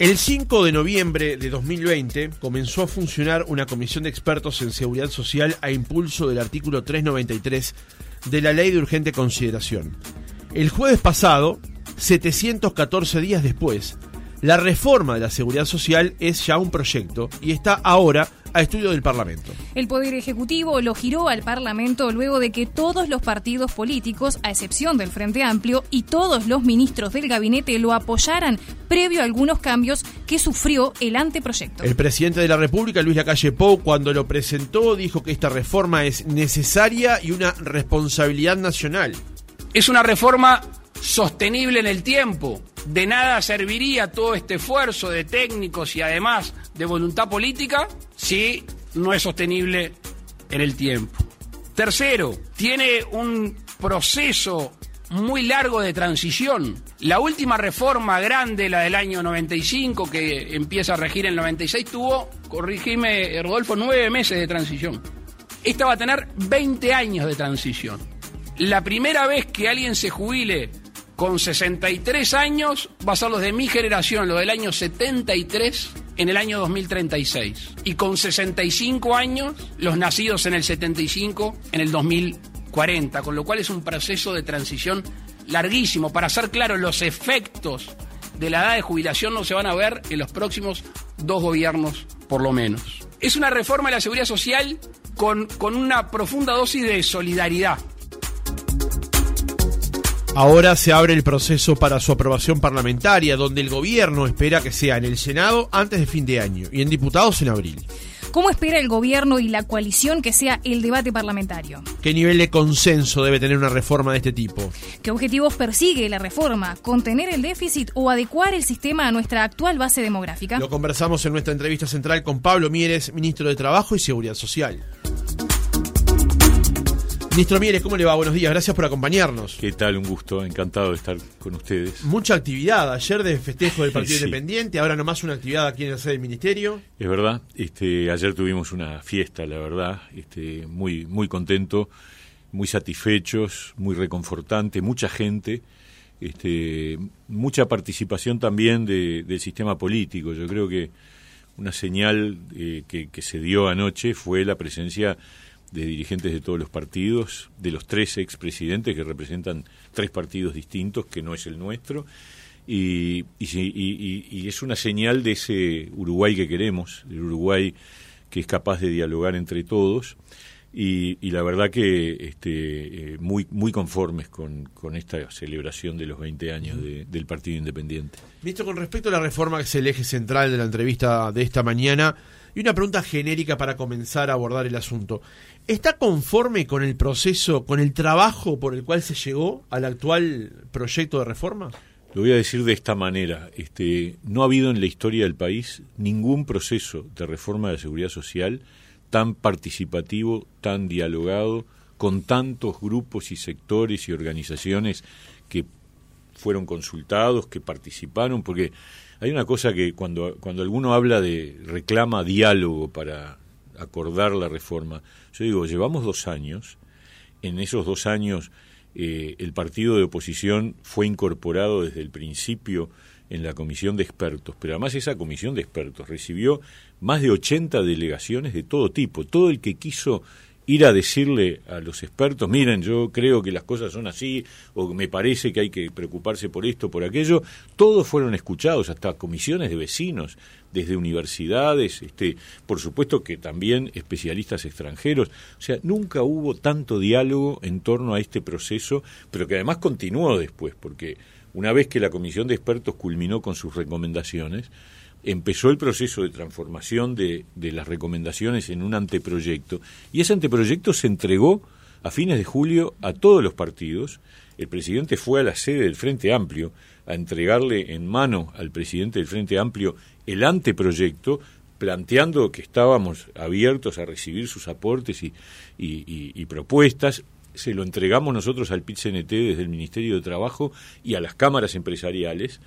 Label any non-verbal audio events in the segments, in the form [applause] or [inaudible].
El 5 de noviembre de 2020 comenzó a funcionar una comisión de expertos en seguridad social a impulso del artículo 393 de la Ley de Urgente Consideración. El jueves pasado, 714 días después, la reforma de la seguridad social es ya un proyecto y está ahora a estudio del Parlamento. El Poder Ejecutivo lo giró al Parlamento luego de que todos los partidos políticos, a excepción del Frente Amplio, y todos los ministros del gabinete lo apoyaran previo a algunos cambios que sufrió el anteproyecto. El presidente de la República, Luis Lacalle Pou, cuando lo presentó, dijo que esta reforma es necesaria y una responsabilidad nacional. Es una reforma sostenible en el tiempo. De nada serviría todo este esfuerzo de técnicos y además de voluntad política si no es sostenible en el tiempo. Tercero, tiene un proceso muy largo de transición. La última reforma grande, la del año 95, que empieza a regir en el 96, tuvo, corrígeme Rodolfo, nueve meses de transición. Esta va a tener 20 años de transición. La primera vez que alguien se jubile con 63 años va a ser los de mi generación, los del año 73 en el año 2036. Y con 65 años, los nacidos en el 75 en el 2040. Con lo cual es un proceso de transición larguísimo. Para ser claro, los efectos de la edad de jubilación no se van a ver en los próximos dos gobiernos, por lo menos. Es una reforma de la seguridad social con, con una profunda dosis de solidaridad Ahora se abre el proceso para su aprobación parlamentaria, donde el gobierno espera que sea en el Senado antes de fin de año y en diputados en abril. ¿Cómo espera el gobierno y la coalición que sea el debate parlamentario? ¿Qué nivel de consenso debe tener una reforma de este tipo? ¿Qué objetivos persigue la reforma? ¿Contener el déficit o adecuar el sistema a nuestra actual base demográfica? Lo conversamos en nuestra entrevista central con Pablo Mieres, ministro de Trabajo y Seguridad Social. Ministro Mieres, ¿cómo le va? Buenos días, gracias por acompañarnos. ¿Qué tal? Un gusto, encantado de estar con ustedes. Mucha actividad, ayer de festejo del [laughs] Partido Independiente, ahora nomás una actividad aquí en la sede del Ministerio. Es verdad, este, ayer tuvimos una fiesta, la verdad, este, muy, muy contento, muy satisfechos, muy reconfortante, mucha gente, este, mucha participación también del sistema político. Yo creo que una señal eh, que, que se dio anoche fue la presencia de dirigentes de todos los partidos, de los tres expresidentes que representan tres partidos distintos, que no es el nuestro, y, y, es una señal de ese Uruguay que queremos, el Uruguay que es capaz de dialogar entre todos, y, la verdad que este, eh, muy, muy conformes con, con, esta celebración de los 20 años del Partido Independiente. Visto con respecto a la reforma que es el eje central de la entrevista de esta mañana, y una pregunta genérica para comenzar a abordar el asunto. ¿Está conforme con el proceso, con el trabajo por el cual se llegó al actual proyecto de reforma? Lo voy a decir de esta manera. Este, no ha habido en la historia del país ningún proceso de reforma de la seguridad social tan participativo, tan dialogado, con tantos grupos y sectores y organizaciones que fueron consultados, que participaron, porque hay una cosa que cuando, cuando alguno habla de reclama diálogo para acordar la reforma, yo digo, llevamos dos años, en esos dos años eh, el partido de oposición fue incorporado desde el principio en la comisión de expertos, pero además esa comisión de expertos recibió más de 80 delegaciones de todo tipo, todo el que quiso ir a decirle a los expertos, miren, yo creo que las cosas son así, o me parece que hay que preocuparse por esto, por aquello, todos fueron escuchados, hasta comisiones de vecinos, desde universidades, este, por supuesto que también especialistas extranjeros, o sea, nunca hubo tanto diálogo en torno a este proceso, pero que además continuó después, porque una vez que la comisión de expertos culminó con sus recomendaciones, empezó el proceso de transformación de, las recomendaciones en un anteproyecto y ese anteproyecto se entregó a fines de julio a todos los partidos. El presidente fue a la sede del Frente Amplio a entregarle en mano al presidente del Frente Amplio el anteproyecto, planteando que estábamos abiertos a recibir sus aportes y, y propuestas. Se lo entregamos nosotros al PIT-CNT desde el Ministerio de Trabajo y a las cámaras empresariales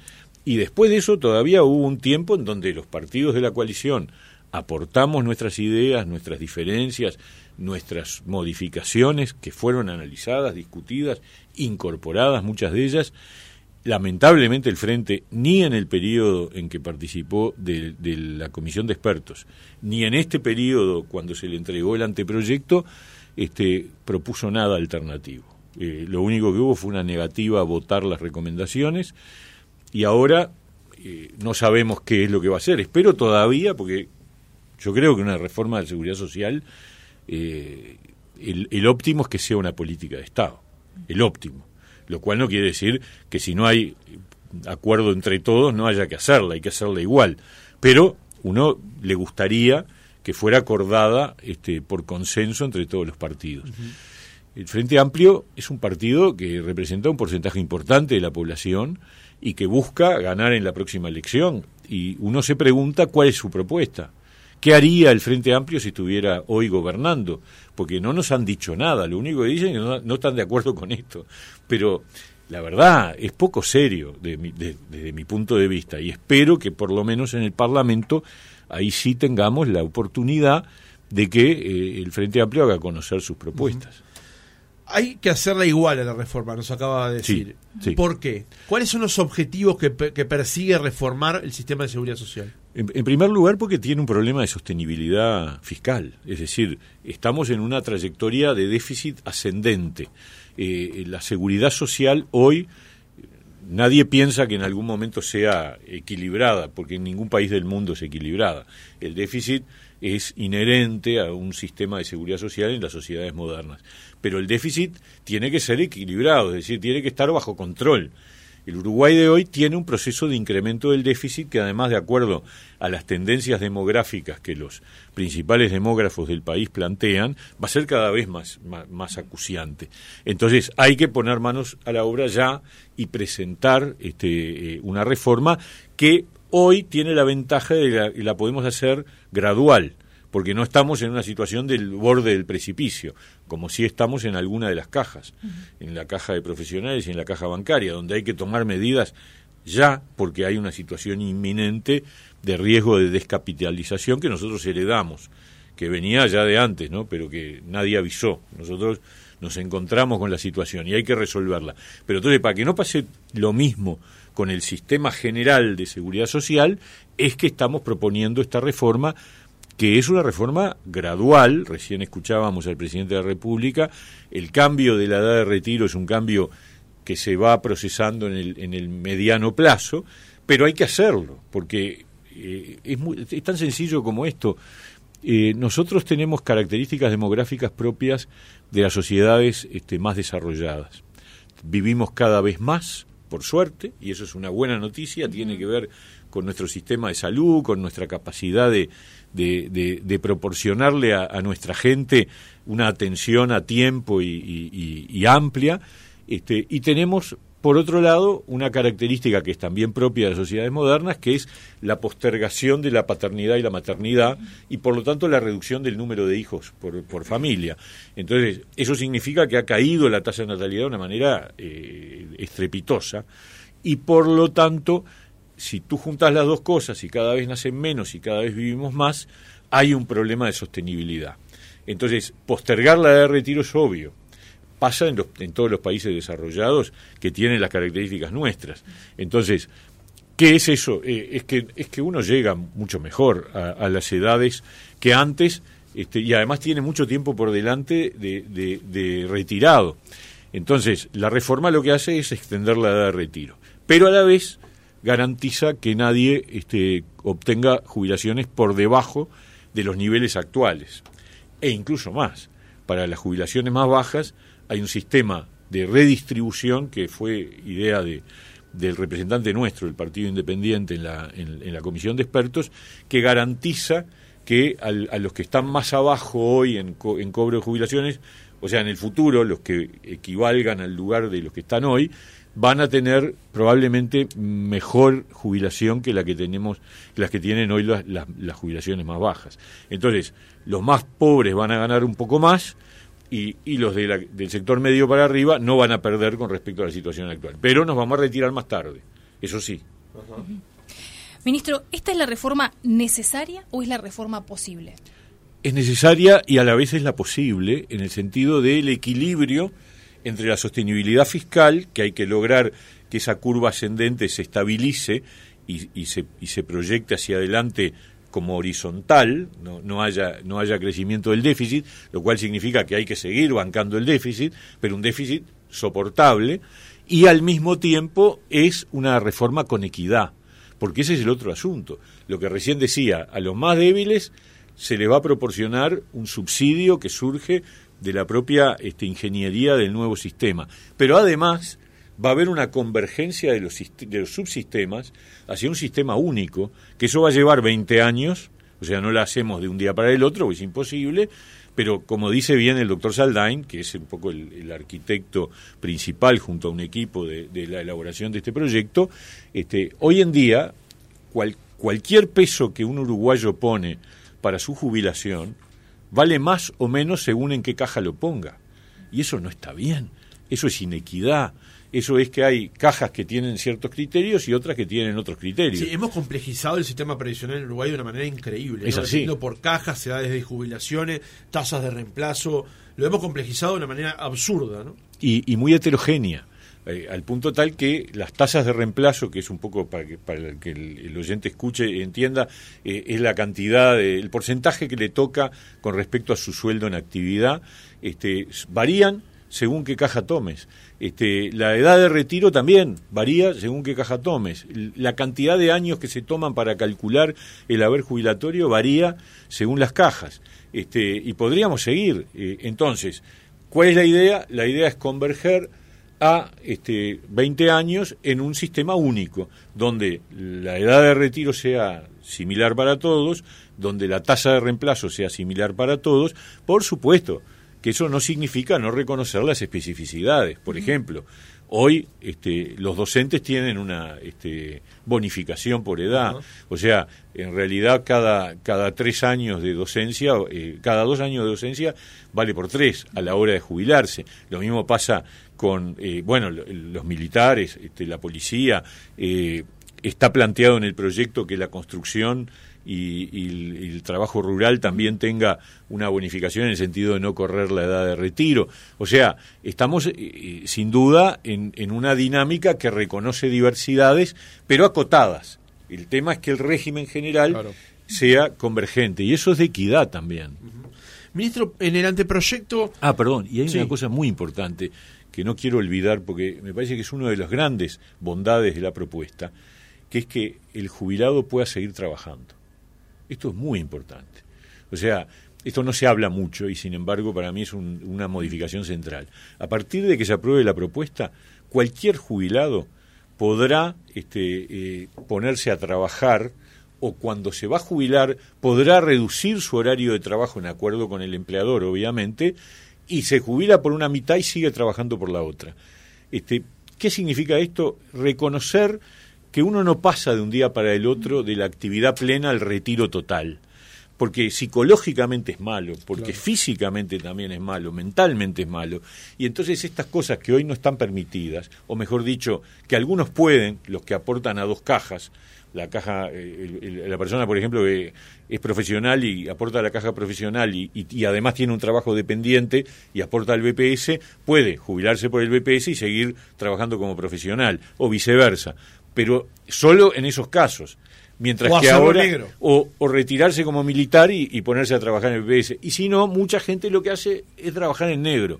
y después de eso todavía hubo un tiempo en donde los partidos de la coalición aportamos nuestras ideas, nuestras diferencias, nuestras modificaciones que fueron analizadas, discutidas, incorporadas muchas de ellas. lamentablemente el Frente, ni en el periodo en que participó de, la comisión de expertos, ni en este periodo cuando se le entregó el anteproyecto, este, propuso nada alternativo. Eh, lo único que hubo fue una negativa a votar las recomendaciones y ahora eh, no sabemos qué es lo que va a hacer. Espero todavía, porque yo creo que una reforma de seguridad social, eh, el óptimo es que sea una política de Estado, el óptimo lo cual no quiere decir que si no hay acuerdo entre todos no haya que hacerla, hay que hacerla igual. Pero uno le gustaría que fuera acordada este, por consenso entre todos los partidos. El Frente Amplio es un partido que representa un porcentaje importante de la población y que busca ganar en la próxima elección. Y uno se pregunta cuál es su propuesta. ¿Qué haría el Frente Amplio si estuviera hoy gobernando? Porque no nos han dicho nada, lo único que dicen es que no, están de acuerdo con esto. Pero la verdad es poco serio desde mi punto de vista y espero que por lo menos en el Parlamento ahí sí tengamos la oportunidad de que eh, el Frente Amplio haga conocer sus propuestas. Hay que hacerla igual a la reforma, nos acaba de decir. ¿Por qué? ¿Cuáles son los objetivos que, que persigue reformar el sistema de seguridad social? En, primer lugar, porque tiene un problema de sostenibilidad fiscal. Es decir, estamos en una trayectoria de déficit ascendente. Eh, la seguridad social hoy nadie piensa que en algún momento sea equilibrada, porque en ningún país del mundo es equilibrada. El déficit es inherente a un sistema de seguridad social en las sociedades modernas. Pero el déficit tiene que ser equilibrado, es decir, tiene que estar bajo control. El Uruguay de hoy tiene un proceso de incremento del déficit que además de acuerdo a las tendencias demográficas que los principales demógrafos del país plantean, va a ser cada vez más, más, acuciante. Entonces hay que poner manos a la obra ya y presentar este, eh, una reforma que hoy tiene la ventaja de que la podemos hacer gradual porque no estamos en una situación del borde del precipicio, como si estamos en alguna de las cajas, en la caja de profesionales y en la caja bancaria, donde hay que tomar medidas ya porque hay una situación inminente de riesgo de descapitalización que nosotros heredamos, que venía ya de antes, ¿no? pero que nadie avisó. Nosotros nos encontramos con la situación y hay que resolverla. Pero entonces, para que no pase lo mismo con el sistema general de seguridad social, es que estamos proponiendo esta reforma que es una reforma gradual, recién escuchábamos al presidente de la República, el cambio de la edad de retiro es un cambio que se va procesando en el, en el mediano plazo, pero hay que hacerlo, porque eh, es, tan sencillo como esto. Eh, nosotros tenemos características demográficas propias de las sociedades este, más desarrolladas. Vivimos cada vez más, por suerte, y eso es una buena noticia, tiene que ver con nuestro sistema de salud, con nuestra capacidad de, de, proporcionarle a, nuestra gente una atención a tiempo y, amplia. Este, y tenemos, por otro lado, una característica que es también propia de las sociedades modernas, que es la postergación de la paternidad y la maternidad y, por lo tanto, la reducción del número de hijos por, familia. Entonces, eso significa que ha caído la tasa de natalidad de una manera eh, estrepitosa y, por lo tanto, si tú juntas las dos cosas y cada vez nacen menos y cada vez vivimos más, hay un problema de sostenibilidad. Entonces, postergar la edad de retiro es obvio. Pasa en, en todos los países desarrollados que tienen las características nuestras. Entonces, ¿qué es eso? Eh, es, que, es que uno llega mucho mejor a, las edades que antes este, y además tiene mucho tiempo por delante de, de retirado. Entonces, la reforma lo que hace es extender la edad de retiro. Pero a la vez garantiza que nadie este, obtenga jubilaciones por debajo de los niveles actuales. E incluso más, para las jubilaciones más bajas hay un sistema de redistribución que fue idea de, del representante nuestro, el Partido Independiente, en la, en, la Comisión de Expertos, que garantiza que a los que están más abajo hoy en, en cobro de jubilaciones, o sea, en el futuro, los que equivalgan al lugar de los que están hoy, van a tener probablemente mejor jubilación que la que tenemos, las que tienen hoy las, las, jubilaciones más bajas. Entonces, los más pobres van a ganar un poco más y, y los de del sector medio para arriba no van a perder con respecto a la situación actual. Pero nos vamos a retirar más tarde, eso sí. Ministro, ¿esta es la reforma necesaria o es la reforma posible? Es necesaria y a la vez es la posible en el sentido del equilibrio entre la sostenibilidad fiscal, que hay que lograr que esa curva ascendente se estabilice y, se, proyecte hacia adelante como horizontal, no, no, haya, no haya crecimiento del déficit, lo cual significa que hay que seguir bancando el déficit, pero un déficit soportable, y al mismo tiempo es una reforma con equidad, porque ese es el otro asunto. Lo que recién decía, a los más débiles se les va a proporcionar un subsidio que surge de la propia este, ingeniería del nuevo sistema, pero además va a haber una convergencia de los, de subsistemas hacia un sistema único, que eso va a llevar 20 años, o sea, no lo hacemos de un día para el otro, es imposible, pero como dice bien el doctor Saldain, que es un poco el, arquitecto principal junto a un equipo de, la elaboración de este proyecto, este, hoy en día cualquier peso que un uruguayo pone para su jubilación vale más o menos según en qué caja lo ponga. Y eso no está bien, eso es inequidad, eso es que hay cajas que tienen ciertos criterios y otras que tienen otros criterios. Sí, hemos complejizado el sistema previsional en Uruguay de una manera increíble. Es así. por cajas, edades de jubilaciones, tasas de reemplazo. Lo hemos complejizado de una manera absurda. ¿no? Y, muy heterogénea. Eh, al punto tal que las tasas de reemplazo, que es un poco para que, para que el, oyente escuche y entienda, eh, es la cantidad, el porcentaje que le toca con respecto a su sueldo en actividad, este, varían según qué caja tomes. Este, la edad de retiro también varía según qué caja tomes. La cantidad de años que se toman para calcular el haber jubilatorio varía según las cajas. Este, y podríamos seguir. Eh, entonces, ¿cuál es la idea? La idea es converger a este, 20 años en un sistema único, donde la edad de retiro sea similar para todos, donde la tasa de reemplazo sea similar para todos, por supuesto, que eso no significa no reconocer las especificidades. Por ejemplo, hoy este, los docentes tienen una este, bonificación por edad, o sea, en realidad cada, cada tres años de docencia, eh, cada dos años de docencia vale por tres a la hora de jubilarse. Lo mismo pasa con, eh, bueno, los militares, este, la policía. Eh, está planteado en el proyecto que la construcción y, el trabajo rural también tenga una bonificación en el sentido de no correr la edad de retiro. O sea, estamos eh, eh, sin duda en, una dinámica que reconoce diversidades, pero acotadas. El tema es que el régimen general sea convergente y eso es de equidad también. Ministro, en el anteproyecto... Ah, perdón, y hay una cosa muy importante que no quiero olvidar porque me parece que es una de las grandes bondades de la propuesta, que es que el jubilado pueda seguir trabajando. Esto es muy importante. O sea, esto no se habla mucho y sin embargo para mí es una modificación central. A partir de que se apruebe la propuesta, cualquier jubilado podrá este, eh, ponerse a trabajar o cuando se va a jubilar podrá reducir su horario de trabajo en acuerdo con el empleador, obviamente, y se jubila por una mitad y sigue trabajando por la otra. Este, ¿Qué significa esto? Reconocer que uno no pasa de un día para el otro de la actividad plena al retiro total. Porque psicológicamente es malo, porque físicamente también es malo, mentalmente es malo. Y entonces estas cosas que hoy no están permitidas, o mejor dicho, que algunos pueden, los que aportan a dos cajas, la caja, eh, la persona, por ejemplo, que es profesional y aporta a la caja profesional y, y, además tiene un trabajo dependiente y aporta al BPS, puede jubilarse por el BPS y seguir trabajando como profesional, o viceversa pero solo en esos casos. Mientras que ahora, o, retirarse como militar y, ponerse a trabajar en el PS. Y si no, mucha gente lo que hace es trabajar en negro.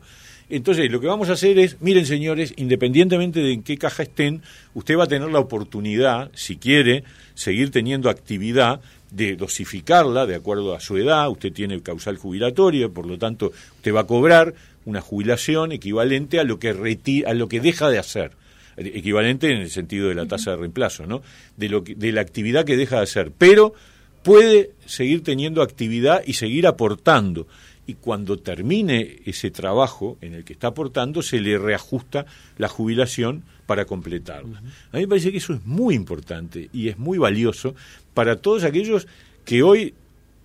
Entonces, lo que vamos a hacer es, miren señores, independientemente de en qué caja estén, usted va a tener la oportunidad, si quiere, seguir teniendo actividad, de dosificarla de acuerdo a su edad, usted tiene el causal jubilatorio, por lo tanto, usted va a cobrar una jubilación equivalente a lo que, a lo que deja de hacer equivalente en el sentido de la tasa de reemplazo, ¿no? De, lo de la actividad que deja de hacer, pero puede seguir teniendo actividad y seguir aportando. Y cuando termine ese trabajo en el que está aportando, se le reajusta la jubilación para completarla. A mí me parece que eso es muy importante y es muy valioso para todos aquellos que hoy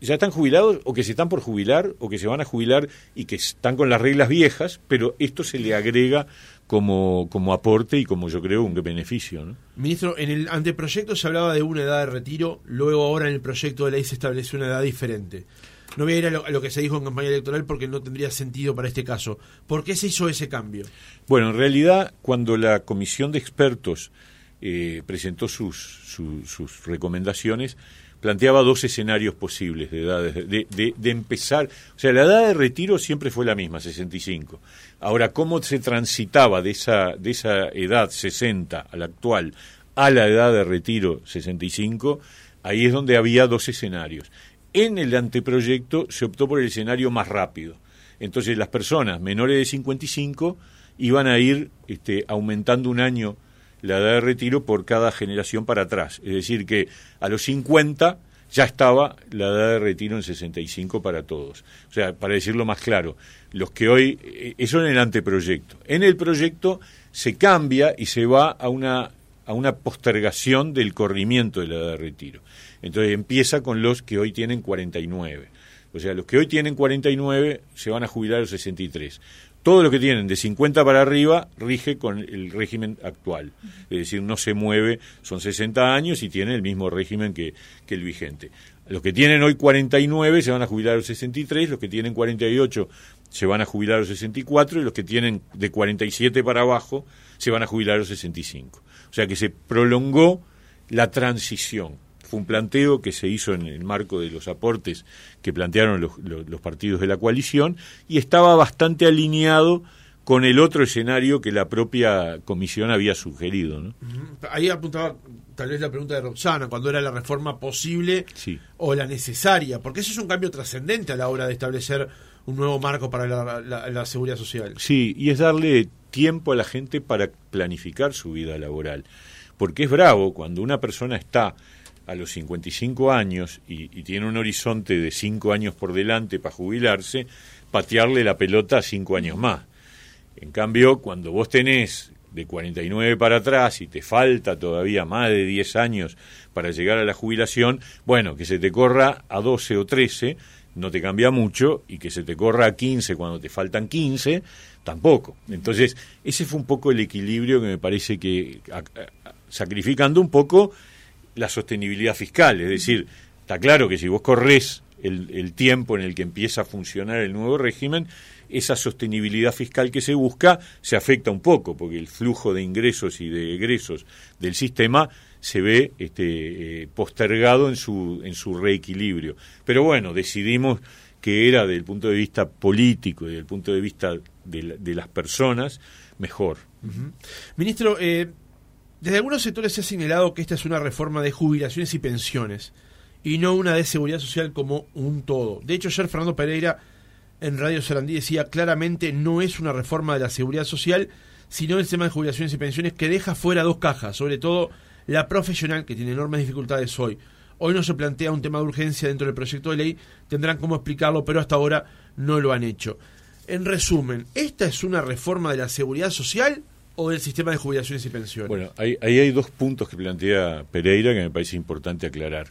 ya están jubilados o que se están por jubilar o que se van a jubilar y que están con las reglas viejas, pero esto se le agrega como, como aporte y como yo creo un beneficio. ¿no? Ministro, en el anteproyecto se hablaba de una edad de retiro, luego ahora en el proyecto de ley se establece una edad diferente. no voy a ir a lo, que se dijo en campaña electoral porque no tendría sentido para este caso. ¿Por qué se hizo ese cambio? Bueno, en realidad, cuando la comisión de expertos eh, presentó sus, sus recomendaciones, planteaba dos escenarios posibles de edades, de, de, empezar, o sea, la edad de retiro siempre fue la misma, 65. Ahora, ¿cómo se transitaba de esa, de esa edad 60 a la actual a la edad de retiro 65? Ahí es donde había dos escenarios. En el anteproyecto se optó por el escenario más rápido. Entonces las personas menores de 55 iban a ir este, aumentando un año la edad de retiro por cada generación para atrás. Es decir, que a los 50 ya estaba la edad de retiro en 65 para todos. O sea, para decirlo más claro, los que hoy, eh, eso en el anteproyecto. En el proyecto se cambia y se va a una, a una postergación del corrimiento de la edad de retiro. Entonces empieza con los que hoy tienen 49. O sea, los que hoy tienen 49 se van a jubilar a los 63 todo lo que tienen de 50 para arriba rige con el régimen actual. Es decir, no se mueve, son 60 años y tiene el mismo régimen que, que, el vigente. Los que tienen hoy 49 se van a jubilar a los 63, los que tienen 48 se van a jubilar a los 64 y los que tienen de 47 para abajo se van a jubilar a los 65. O sea que se prolongó la transición fue un planteo que se hizo en el marco de los aportes que plantearon los, partidos de la coalición y estaba bastante alineado con el otro escenario que la propia comisión había sugerido. ¿no? Ahí apuntaba tal vez la pregunta de Roxana, cuando era la reforma posible o la necesaria, porque eso es un cambio trascendente a la hora de establecer un nuevo marco para la, seguridad social. Sí, y es darle tiempo a la gente para planificar su vida laboral, porque es bravo cuando una persona está a los 55 años y, tiene un horizonte de 5 años por delante para jubilarse, patearle la pelota a 5 años más. En cambio, cuando vos tenés de 49 para atrás y te falta todavía más de 10 años para llegar a la jubilación, bueno, que se te corra a 12 o 13 no te cambia mucho y que se te corra a 15 cuando te faltan 15, tampoco. Entonces, ese fue un poco el equilibrio que me parece que, sacrificando un poco la sostenibilidad fiscal. Es decir, está claro que si vos corres el, tiempo en el que empieza a funcionar el nuevo régimen, esa sostenibilidad fiscal que se busca se afecta un poco, porque el flujo de ingresos y de egresos del sistema se ve este, eh, postergado en su, en su reequilibrio. Pero bueno, decidimos que era desde el punto de vista político y desde el punto de vista de, las personas mejor. Ministro, eh, desde algunos sectores se ha señalado que esta es una reforma de jubilaciones y pensiones y no una de seguridad social como un todo. De hecho, ayer Fernando Pereira en Radio Sarandí decía claramente no es una reforma de la seguridad social, sino el tema de jubilaciones y pensiones que deja fuera dos cajas, sobre todo la profesional que tiene enormes dificultades hoy. Hoy no se plantea un tema de urgencia dentro del proyecto de ley, tendrán cómo explicarlo, pero hasta ahora no lo han hecho. En resumen, ¿esta es una reforma de la seguridad social o del sistema de jubilaciones y pensiones? Bueno, ahí, hay dos puntos que plantea Pereira que me parece importante aclarar.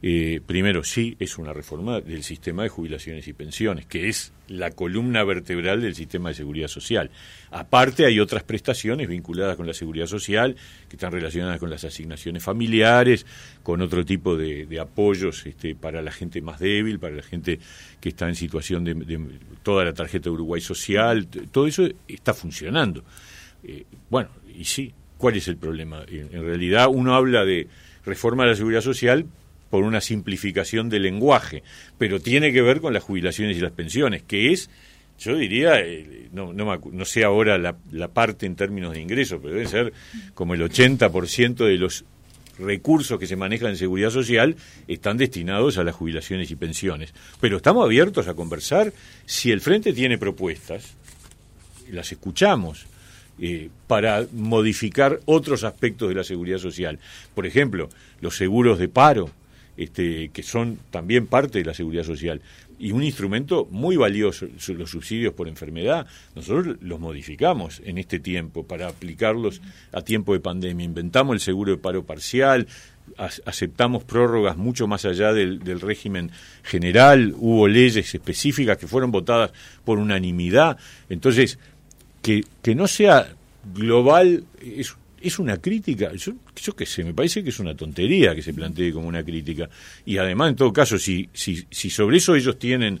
Eh, primero, sí, es una reforma del sistema de jubilaciones y pensiones, que es la columna vertebral del sistema de seguridad social. Aparte, hay otras prestaciones vinculadas con la seguridad social, que están relacionadas con las asignaciones familiares, con otro tipo de, apoyos este, para la gente más débil, para la gente que está en situación de, de toda la tarjeta de Uruguay social, todo eso está funcionando. Eh, bueno, y sí, ¿cuál es el problema? En, realidad uno habla de reforma de la seguridad social por una simplificación del lenguaje, pero tiene que ver con las jubilaciones y las pensiones, que es, yo diría, eh, no, no, sé ahora la, la, parte en términos de ingresos, pero debe ser como el 80% de los recursos que se manejan en seguridad social están destinados a las jubilaciones y pensiones. Pero estamos abiertos a conversar si el Frente tiene propuestas, las escuchamos eh, para modificar otros aspectos de la seguridad social. Por ejemplo, los seguros de paro, este, que son también parte de la seguridad social. Y un instrumento muy valioso, los subsidios por enfermedad, nosotros los modificamos en este tiempo para aplicarlos a tiempo de pandemia. Inventamos el seguro de paro parcial, aceptamos prórrogas mucho más allá del, del, régimen general, hubo leyes específicas que fueron votadas por unanimidad. Entonces, que, no sea global es es una crítica, yo, yo qué sé, me parece que es una tontería que se plantee como una crítica. Y además, en todo caso, si, si, si sobre eso ellos tienen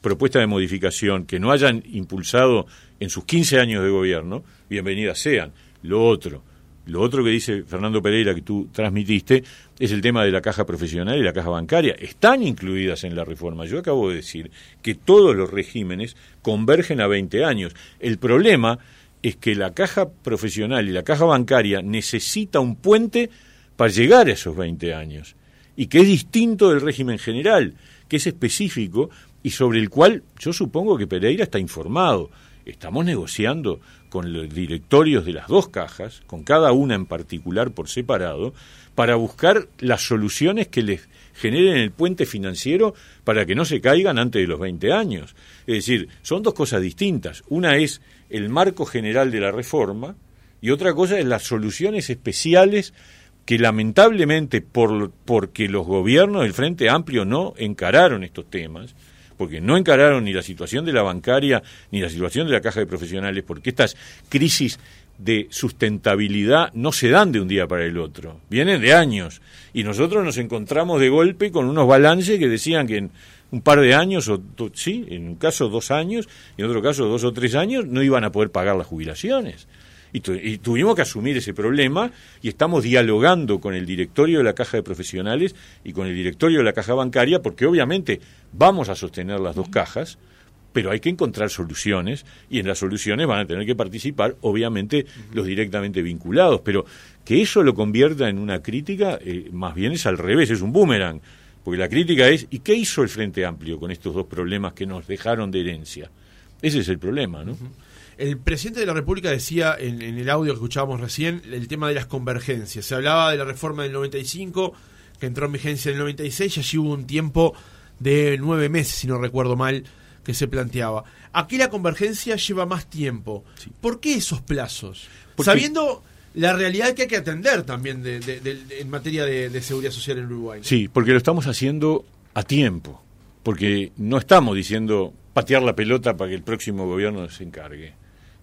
propuesta de modificación que no hayan impulsado en sus 15 años de gobierno, bienvenidas sean. Lo otro, lo otro que dice Fernando Pereira que tú transmitiste es el tema de la caja profesional y la caja bancaria. Están incluidas en la reforma. Yo acabo de decir que todos los regímenes convergen a 20 años. El problema es que la caja profesional y la caja bancaria necesita un puente para llegar a esos 20 años y que es distinto del régimen general, que es específico y sobre el cual yo supongo que Pereira está informado. Estamos negociando con los directorios de las dos cajas, con cada una en particular por separado, para buscar las soluciones que les generen el puente financiero para que no se caigan antes de los 20 años. Es decir, son dos cosas distintas. Una es el marco general de la reforma y otra cosa es las soluciones especiales que lamentablemente por, porque los gobiernos del Frente Amplio no encararon estos temas, porque no encararon ni la situación de la bancaria ni la situación de la caja de profesionales, porque estas crisis de sustentabilidad no se dan de un día para el otro, vienen de años. Y nosotros nos encontramos de golpe con unos balances que decían que en un par de años, o sí, en un caso dos años, y en otro caso dos o tres años, no iban a poder pagar las jubilaciones. Y, tuvimos que asumir ese problema y estamos dialogando con el directorio de la Caja de Profesionales y con el directorio de la Caja Bancaria porque obviamente vamos a sostener las dos cajas, pero hay que encontrar soluciones y en las soluciones van a tener que participar obviamente los directamente vinculados, pero que eso lo convierta en una crítica, eh, más bien es al revés, es un boomerang, porque la crítica es ¿y qué hizo el Frente Amplio con estos dos problemas que nos dejaron de herencia? Ese es el problema, ¿no? El presidente de la República decía en, el audio que escuchábamos recién el tema de las convergencias. Se hablaba de la reforma del 95, que entró en vigencia en el 96, y allí hubo un tiempo de nueve meses, si no recuerdo mal, que se planteaba. Aquí la convergencia lleva más tiempo. ¿Por qué esos plazos? Sabiendo la realidad que hay que atender también en materia de, seguridad social en Uruguay. Sí, porque lo estamos haciendo a tiempo. Porque no estamos diciendo patear la pelota para que el próximo gobierno se encargue.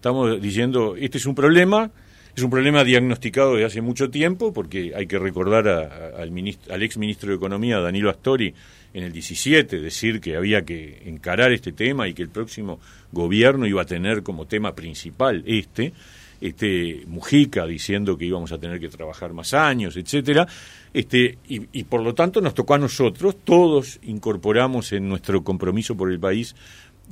Estamos diciendo, este es un problema, es un problema diagnosticado desde hace mucho tiempo, porque hay que recordar al, al ex ministro de Economía, Danilo Astori, en el 17, decir que había que encarar este tema y que el próximo gobierno iba a tener como tema principal este, este Mujica diciendo que íbamos a tener que trabajar más años, etcétera, este, y, por lo tanto nos tocó a nosotros, todos incorporamos en nuestro compromiso por el país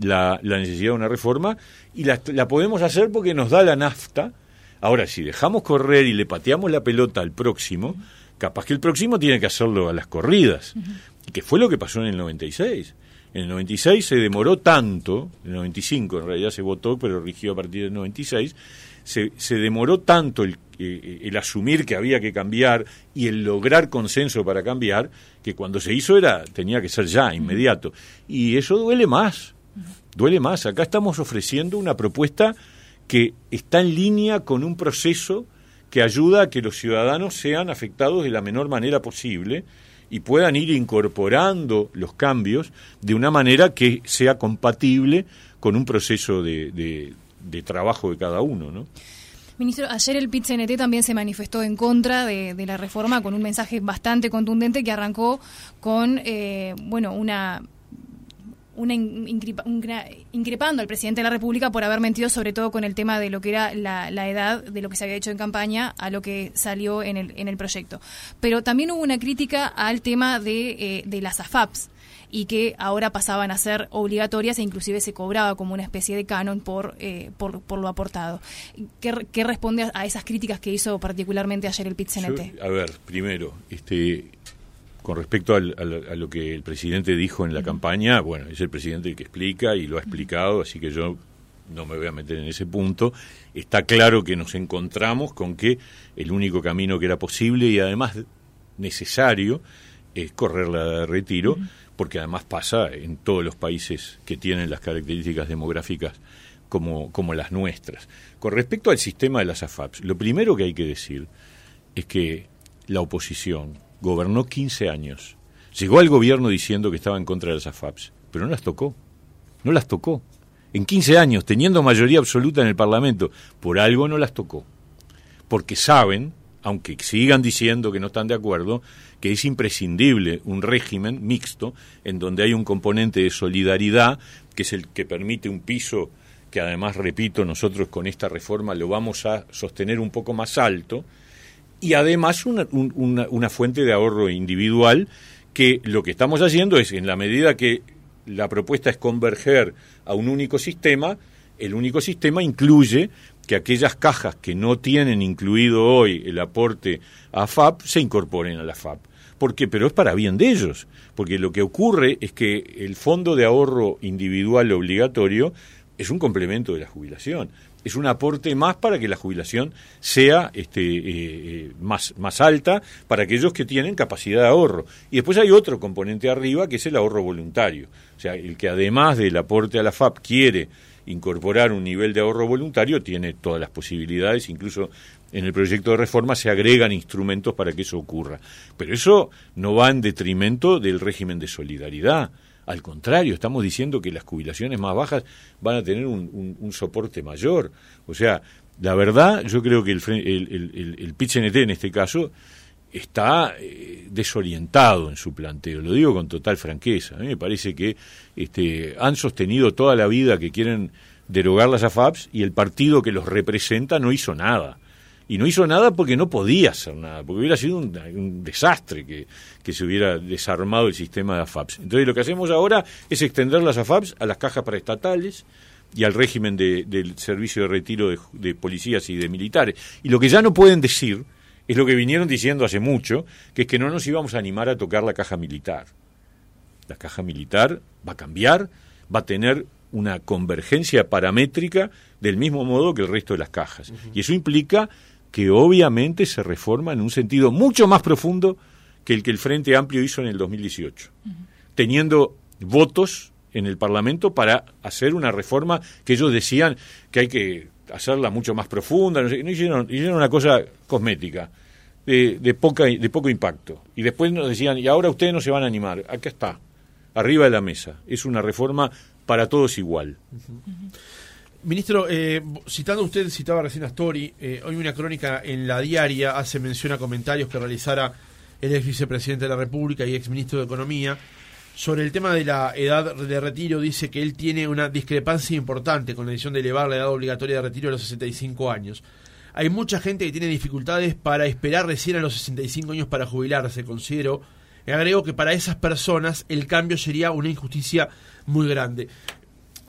la, necesidad de una reforma y la, podemos hacer porque nos da la nafta. Ahora, si dejamos correr y le pateamos la pelota al próximo, capaz que el próximo tiene que hacerlo a las corridas, y que fue lo que pasó en el 96. En el 96 se demoró tanto, en el 95 en realidad se votó, pero rigió a partir del 96, se, se demoró tanto el, eh, el asumir que había que cambiar y el lograr consenso para cambiar, que cuando se hizo era tenía que ser ya, inmediato. Y eso duele más, duele más. Acá estamos ofreciendo una propuesta que está en línea con un proceso que ayuda a que los ciudadanos sean afectados de la menor manera posible y puedan ir incorporando los cambios de una manera que sea compatible con un proceso de, de, trabajo de cada uno, ¿no? Ministro, ayer el pit también se manifestó en contra de, la reforma con un mensaje bastante contundente que arrancó con, eh, bueno, una una, increpando al presidente de la República por haber mentido sobre todo con el tema de lo que era la, edad de lo que se había hecho en campaña a lo que salió en el, en el proyecto. Pero también hubo una crítica al tema de, eh, de las AFAPs y que ahora pasaban a ser obligatorias e inclusive se cobraba como una especie de canon por, eh, por, por, lo aportado. ¿Qué, ¿Qué, responde a esas críticas que hizo particularmente ayer el pit -CNT? A ver, primero, este con respecto a lo que el presidente dijo en la campaña, bueno, es el presidente el que explica y lo ha explicado, así que yo no me voy a meter en ese punto. Está claro que nos encontramos con que el único camino que era posible y además necesario es correr la de retiro, porque además pasa en todos los países que tienen las características demográficas como, como las nuestras. Con respecto al sistema de las AFAPs, lo primero que hay que decir es que la oposición, gobernó 15 años. Llegó al gobierno diciendo que estaba en contra de las AFAPs, pero no las tocó. No las tocó. En 15 años, teniendo mayoría absoluta en el Parlamento, por algo no las tocó. porque saben, aunque sigan diciendo que no están de acuerdo, que es imprescindible un régimen mixto en donde hay un componente de solidaridad, que es el que permite un piso que además, repito, nosotros con esta reforma lo vamos a sostener un poco más alto, y además una, una, fuente de ahorro individual que lo que estamos haciendo es, en la medida que la propuesta es converger a un único sistema, el único sistema incluye que aquellas cajas que no tienen incluido hoy el aporte a FAP se incorporen a la FAP. ¿Por qué? Pero es para bien de ellos, porque lo que ocurre es que el fondo de ahorro individual obligatorio es un complemento de la jubilación. Es un aporte más para que la jubilación sea este, eh, eh, más, más alta para aquellos que tienen capacidad de ahorro. Y después hay otro componente arriba que es el ahorro voluntario. O sea, el que además del aporte a la FAP quiere incorporar un nivel de ahorro voluntario tiene todas las posibilidades, incluso en el proyecto de reforma se agregan instrumentos para que eso ocurra. Pero eso no va en detrimento del régimen de solidaridad. Al contrario, estamos diciendo que las jubilaciones más bajas van a tener un, soporte mayor. O sea, la verdad, yo creo que el, el, el, PIT-CNT en este caso está eh, desorientado en su planteo, lo digo con total franqueza. A mí me parece que este, han sostenido toda la vida que quieren derogar las AFAPs y el partido que los representa no hizo nada y no hizo nada porque no podía hacer nada, porque hubiera sido un, desastre que, que, se hubiera desarmado el sistema de AFAPs. Entonces lo que hacemos ahora es extender las AFAPs a las cajas paraestatales y al régimen de, del servicio de retiro de, de, policías y de militares. Y lo que ya no pueden decir es lo que vinieron diciendo hace mucho, que es que no nos íbamos a animar a tocar la caja militar. La caja militar va a cambiar, va a tener una convergencia paramétrica del mismo modo que el resto de las cajas. Y eso implica que obviamente se reforma en un sentido mucho más profundo que el que el Frente Amplio hizo en el 2018, teniendo votos en el Parlamento para hacer una reforma que ellos decían que hay que hacerla mucho más profunda, no, hicieron, una cosa cosmética, de, poca, de poco impacto. Y después nos decían, y ahora ustedes no se van a animar, acá está, arriba de la mesa, es una reforma para todos igual. Ministro, eh, citando usted, citaba recién a Story, eh, hoy una crónica en la diaria hace mención a comentarios que realizara el ex vicepresidente de la República y ex ministro de Economía sobre el tema de la edad de retiro. Dice que él tiene una discrepancia importante con la decisión de elevar la edad obligatoria de retiro a los 65 años. Hay mucha gente que tiene dificultades para esperar recién a los 65 años para jubilarse, considero. Agrego que para esas personas el cambio sería una injusticia muy grande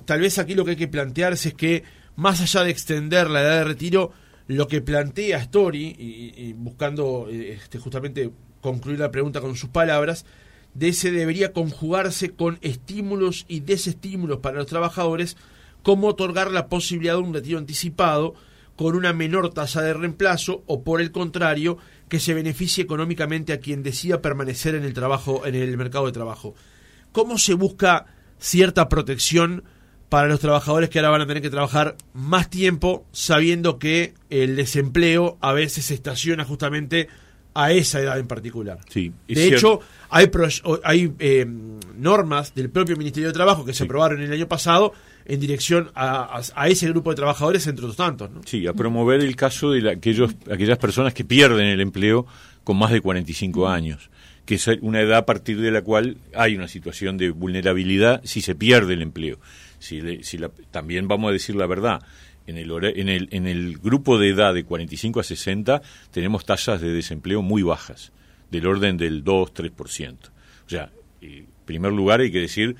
tal vez aquí lo que hay que plantearse es que, más allá de extender la edad de retiro, lo que plantea Story, y, buscando eh, este, justamente concluir la pregunta con sus palabras, de ese debería conjugarse con estímulos y desestímulos para los trabajadores, como otorgar la posibilidad de un retiro anticipado con una menor tasa de reemplazo o por el contrario que se beneficie económicamente a quien decida permanecer en el trabajo en el mercado de trabajo. ¿Cómo se busca cierta protección para los trabajadores que ahora van a tener que trabajar más tiempo sabiendo que el desempleo a veces se estaciona justamente a esa edad en particular. Sí, de hecho, hay, hay eh, normas del propio Ministerio de Trabajo que se aprobaron el año pasado en dirección a, ese grupo de trabajadores, entre otros tantos. ¿no? Sí, a promover el caso de aquellos, aquellas personas que pierden el empleo con más de 45 años que es una edad a partir de la cual hay una situación de vulnerabilidad si se pierde el empleo. Si, si también vamos a decir la verdad, en el, en, el, en el grupo de edad de 45 a 60 tenemos tasas de desempleo muy bajas, del orden del 2-3%. O sea, en primer lugar hay que decir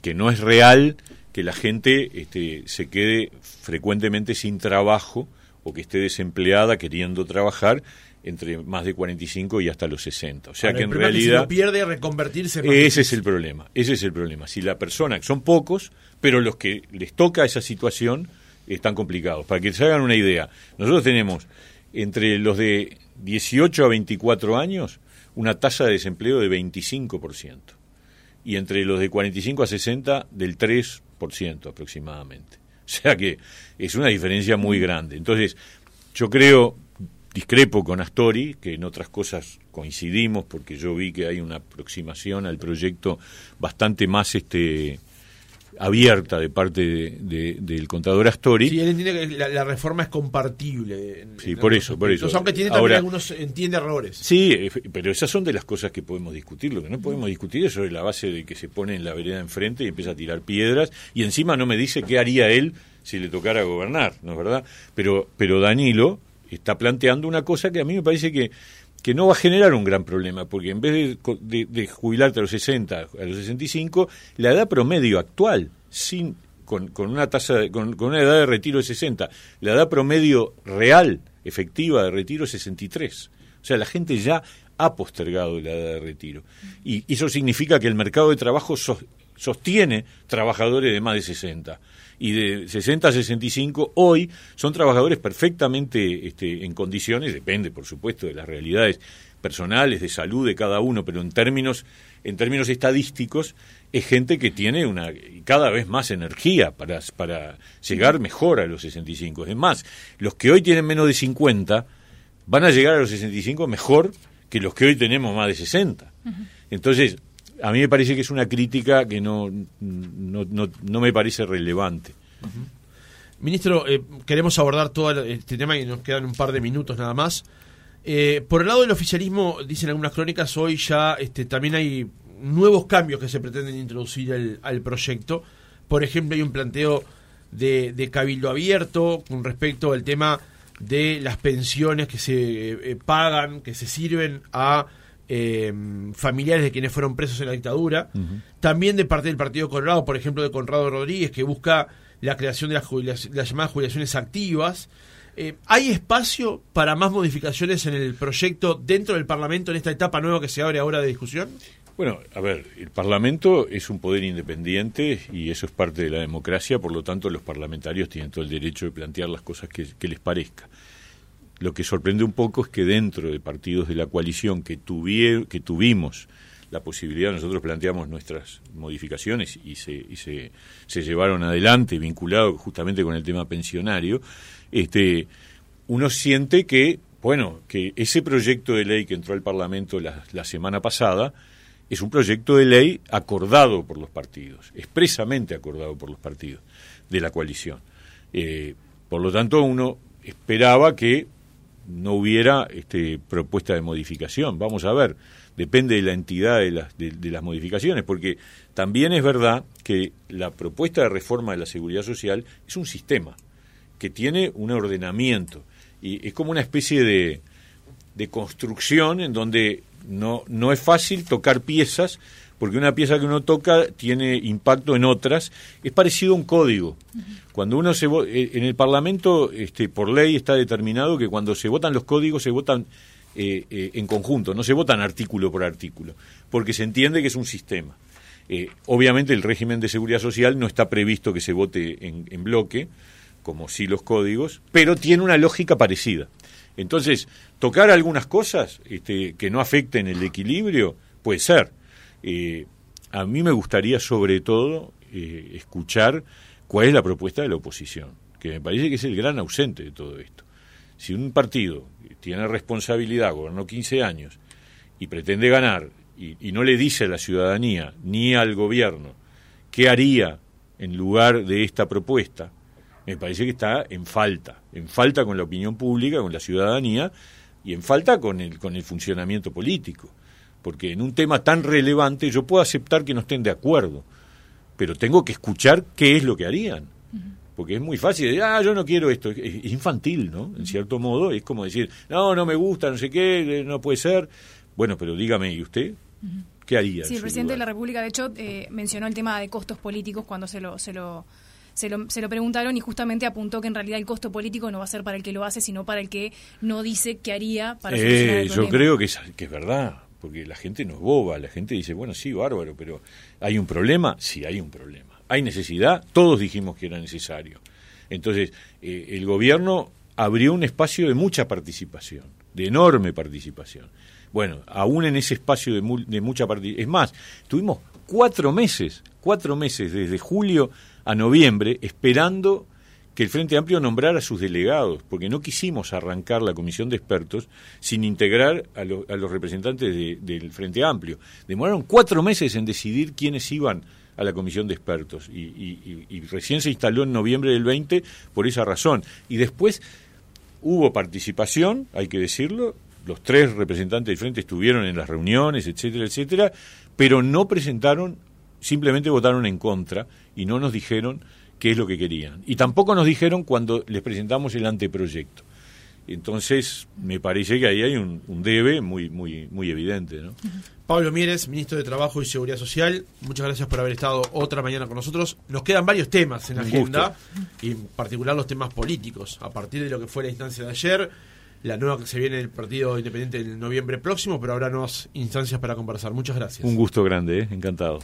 que no es real que la gente este, se quede frecuentemente sin trabajo o que esté desempleada queriendo trabajar entre más de 45 y hasta los 60. O sea que en realidad... si pierde, reconvertirse. ese es el problema, ese es el problema. Si la persona, son pocos, pero los que les toca esa situación están complicados. Para que se hagan una idea, nosotros tenemos entre los de 18 a 24 años una tasa de desempleo de 25% y entre los de 45 a 60 del 3% aproximadamente. [laughs] O sea que es una diferencia muy grande. Entonces, yo creo, discrepo con Astori, que en otras cosas coincidimos, porque yo vi que hay una aproximación al proyecto bastante más este abierta de parte del contador Astori. Sí, él entiende que la, reforma es compartible. sí, por eso, por eso. Aunque tiene también algunos, entiende errores. Sí, pero esas son de las cosas que podemos discutir. Lo que no podemos discutir es sobre la base de que se pone en la vereda enfrente y empieza a tirar piedras y encima no me dice qué haría él si le tocara gobernar, ¿no es verdad? Pero, pero Danilo está planteando una cosa que a mí me parece que que no va a generar un gran problema, porque en vez de, jubilarte a los 60, a los 65, la edad promedio actual, sin con, una tasa con, una edad de retiro de 60, la edad promedio real, efectiva de retiro es 63. O sea, la gente ya ha postergado la edad de retiro. Y eso significa que el mercado de trabajo sostiene trabajadores de más de 60 y de 60 a 65 hoy son trabajadores perfectamente este, en condiciones, depende por supuesto de las realidades personales, de salud de cada uno, pero en términos, en términos estadísticos es gente que tiene una cada vez más energía para, para llegar mejor a los 65. Es más, los que hoy tienen menos de 50 van a llegar a los 65 mejor que los que hoy tenemos más de 60. Entonces, a mí me parece que es una crítica que no, no, no, me parece relevante. Ministro, eh, queremos abordar todo este tema y nos quedan un par de minutos nada más. Eh, por el lado del oficialismo, dicen algunas crónicas, hoy ya este, también hay nuevos cambios que se pretenden introducir al, proyecto. Por ejemplo, hay un planteo de, cabildo abierto con respecto al tema de las pensiones que se eh, pagan, que se sirven a eh, familiares de quienes fueron presos en la dictadura, también de parte del Partido Colorado, por ejemplo, de Conrado Rodríguez, que busca la creación de las, llamadas jubilaciones activas. Eh, ¿Hay espacio para más modificaciones en el proyecto dentro del Parlamento en esta etapa nueva que se abre ahora de discusión? Bueno, a ver, el Parlamento es un poder independiente y eso es parte de la democracia, por lo tanto los parlamentarios tienen todo el derecho de plantear las cosas que les parezca. Lo que sorprende un poco es que dentro de partidos de la coalición que, que tuvimos la posibilidad, nosotros planteamos nuestras modificaciones y se, y se, se llevaron adelante, vinculado justamente con el tema pensionario, este, uno siente que, bueno, que ese proyecto de ley que entró al Parlamento la, la semana pasada es un proyecto de ley acordado por los partidos, expresamente acordado por los partidos de la coalición. Eh, por lo tanto, uno esperaba que no hubiera este, propuesta de modificación. Vamos a ver, depende de la entidad de las, de, las modificaciones, porque también es verdad que la propuesta de reforma de la seguridad social es un sistema que tiene un ordenamiento y es como una especie de, de construcción en donde no, no es fácil tocar piezas porque una pieza que uno toca tiene impacto en otras, es parecido a un código. Cuando uno se eh, en el Parlamento, este, por ley está determinado que cuando se votan los códigos se votan eh, eh, en conjunto, no se votan artículo por artículo, porque se entiende que es un sistema. obviamente el régimen de seguridad social no está previsto que se vote en, bloque, como sí los códigos, pero tiene una lógica parecida. Entonces, tocar algunas cosas este, que no afecten el equilibrio puede ser eh, a mí me gustaría sobre todo eh, escuchar cuál es la propuesta de la oposición, que me parece que es el gran ausente de todo esto. Si un partido tiene responsabilidad, gobernó 15 años y pretende ganar y, no le dice a la ciudadanía ni al gobierno qué haría en lugar de esta propuesta, me parece que está en falta, en falta con la opinión pública, con la ciudadanía y en falta con el, con el funcionamiento político porque en un tema tan relevante yo puedo aceptar que no estén de acuerdo, pero tengo que escuchar qué es lo que harían. Porque es muy fácil decir, ah, yo no quiero esto. Es infantil, ¿no? En cierto modo, es como decir, no, no me gusta, no sé qué, no puede ser. Bueno, pero dígame, ¿y usted? ¿Qué haría? Sí, el presidente de la República, de hecho, eh, mencionó el tema de costos políticos cuando se lo, se lo se lo, se lo, preguntaron y justamente apuntó que en realidad el costo político no va a ser para el que lo hace, sino para el que no dice qué haría para eh, Yo creo que es, que es verdad porque la gente no es boba, la gente dice, bueno, sí, bárbaro, pero ¿hay un problema? Sí, hay un problema. ¿Hay necesidad? Todos dijimos que era necesario. Entonces, eh, el gobierno abrió un espacio de mucha participación, de enorme participación. Bueno, aún en ese espacio de, de mucha participación, es más, tuvimos cuatro meses, cuatro meses desde julio a noviembre esperando que el Frente Amplio nombrara a sus delegados, porque no quisimos arrancar la comisión de expertos sin integrar a, los representantes del Frente Amplio. Demoraron cuatro meses en decidir quiénes iban a la comisión de expertos. Y recién se instaló en noviembre del 20 por esa razón. Y después hubo participación, hay que decirlo, los tres representantes del frente estuvieron en las reuniones, etcétera, etcétera, pero no presentaron, simplemente votaron en contra y no nos dijeron qué es lo que querían. Y tampoco nos dijeron cuando les presentamos el anteproyecto. Entonces, me parece que ahí hay un, un debe muy, muy, muy evidente, ¿no? Pablo Mieres, ministro de Trabajo y Seguridad Social, muchas gracias por haber estado otra mañana con nosotros. Nos quedan varios temas en la agenda, y en particular los temas políticos. A partir de lo que fue la instancia de ayer, la nueva que se viene el Partido Independiente en noviembre próximo, pero habrá nuevas instancias para conversar. Muchas gracias. Un gusto grande, ¿eh? encantado.